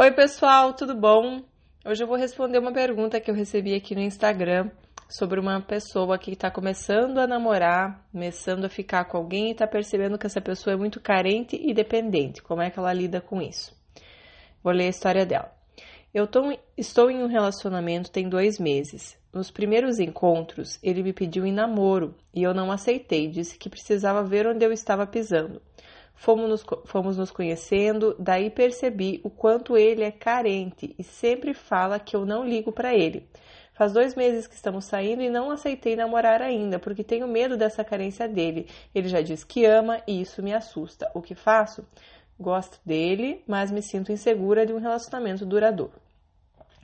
Oi, pessoal, tudo bom? Hoje eu vou responder uma pergunta que eu recebi aqui no Instagram sobre uma pessoa que está começando a namorar, começando a ficar com alguém e está percebendo que essa pessoa é muito carente e dependente. Como é que ela lida com isso? Vou ler a história dela. Eu tô, estou em um relacionamento tem dois meses. Nos primeiros encontros, ele me pediu em namoro e eu não aceitei. Disse que precisava ver onde eu estava pisando. Fomos nos, fomos nos conhecendo, daí percebi o quanto ele é carente e sempre fala que eu não ligo para ele. Faz dois meses que estamos saindo e não aceitei namorar ainda, porque tenho medo dessa carência dele. Ele já diz que ama e isso me assusta. O que faço? Gosto dele, mas me sinto insegura de um relacionamento duradouro.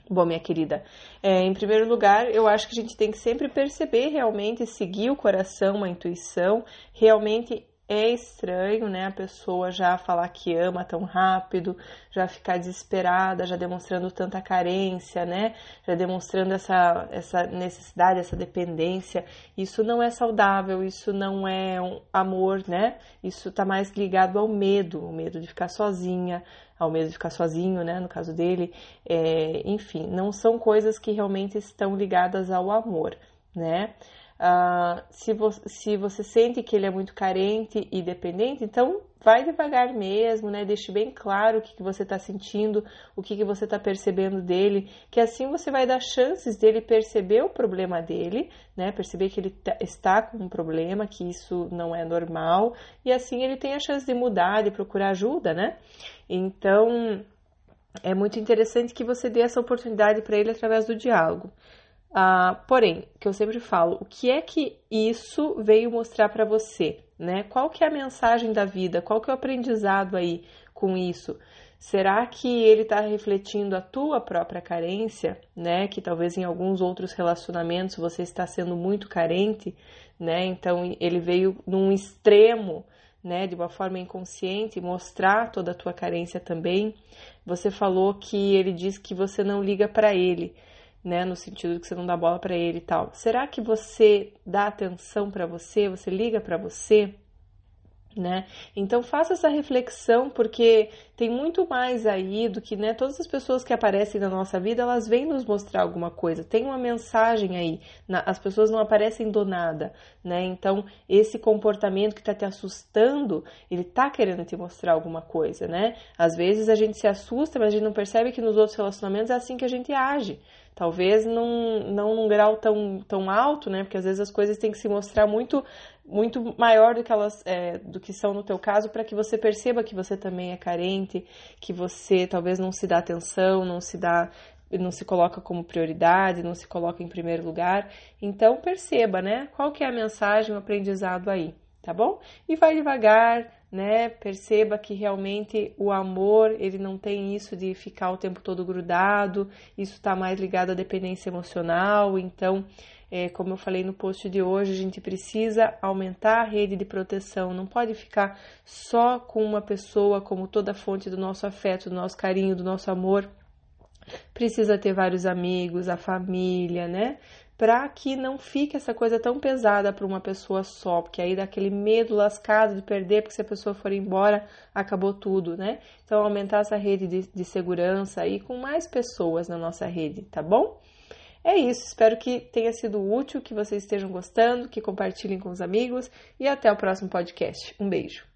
Bom, minha querida, é, em primeiro lugar, eu acho que a gente tem que sempre perceber realmente, seguir o coração, a intuição, realmente é estranho, né? A pessoa já falar que ama tão rápido, já ficar desesperada, já demonstrando tanta carência, né? Já demonstrando essa, essa necessidade, essa dependência. Isso não é saudável, isso não é um amor, né? Isso tá mais ligado ao medo, o medo de ficar sozinha, ao medo de ficar sozinho, né? No caso dele, é, enfim, não são coisas que realmente estão ligadas ao amor, né? Uh, se, vo se você sente que ele é muito carente e dependente, então vai devagar mesmo, né? Deixe bem claro o que, que você está sentindo, o que, que você está percebendo dele, que assim você vai dar chances dele perceber o problema dele, né? Perceber que ele está com um problema, que isso não é normal, e assim ele tem a chance de mudar, de procurar ajuda, né? Então é muito interessante que você dê essa oportunidade para ele através do diálogo. Uh, porém, que eu sempre falo, o que é que isso veio mostrar para você, né? Qual que é a mensagem da vida? Qual que é o aprendizado aí com isso? Será que ele está refletindo a tua própria carência, né? Que talvez em alguns outros relacionamentos você está sendo muito carente, né? Então ele veio num extremo, né? De uma forma inconsciente, mostrar toda a tua carência também. Você falou que ele diz que você não liga para ele né, no sentido de que você não dá bola para ele e tal. Será que você dá atenção para você? Você liga para você? Né? Então faça essa reflexão porque tem muito mais aí do que né, todas as pessoas que aparecem na nossa vida elas vêm nos mostrar alguma coisa tem uma mensagem aí as pessoas não aparecem do nada né então esse comportamento que está te assustando ele está querendo te mostrar alguma coisa né às vezes a gente se assusta mas a gente não percebe que nos outros relacionamentos é assim que a gente age Talvez num, não num grau tão, tão alto, né? Porque às vezes as coisas têm que se mostrar muito muito maior do que elas é, do que são no teu caso para que você perceba que você também é carente, que você talvez não se dá atenção, não se dá não se coloca como prioridade, não se coloca em primeiro lugar. Então perceba, né? Qual que é a mensagem, o aprendizado aí, tá bom? E vai devagar, né? Perceba que realmente o amor, ele não tem isso de ficar o tempo todo grudado, isso está mais ligado à dependência emocional. Então, é, como eu falei no post de hoje, a gente precisa aumentar a rede de proteção, não pode ficar só com uma pessoa como toda fonte do nosso afeto, do nosso carinho, do nosso amor. Precisa ter vários amigos, a família, né? Para que não fique essa coisa tão pesada para uma pessoa só, porque aí dá aquele medo lascado de perder, porque se a pessoa for embora, acabou tudo, né? Então, aumentar essa rede de, de segurança aí com mais pessoas na nossa rede, tá bom? É isso, espero que tenha sido útil, que vocês estejam gostando, que compartilhem com os amigos e até o próximo podcast. Um beijo!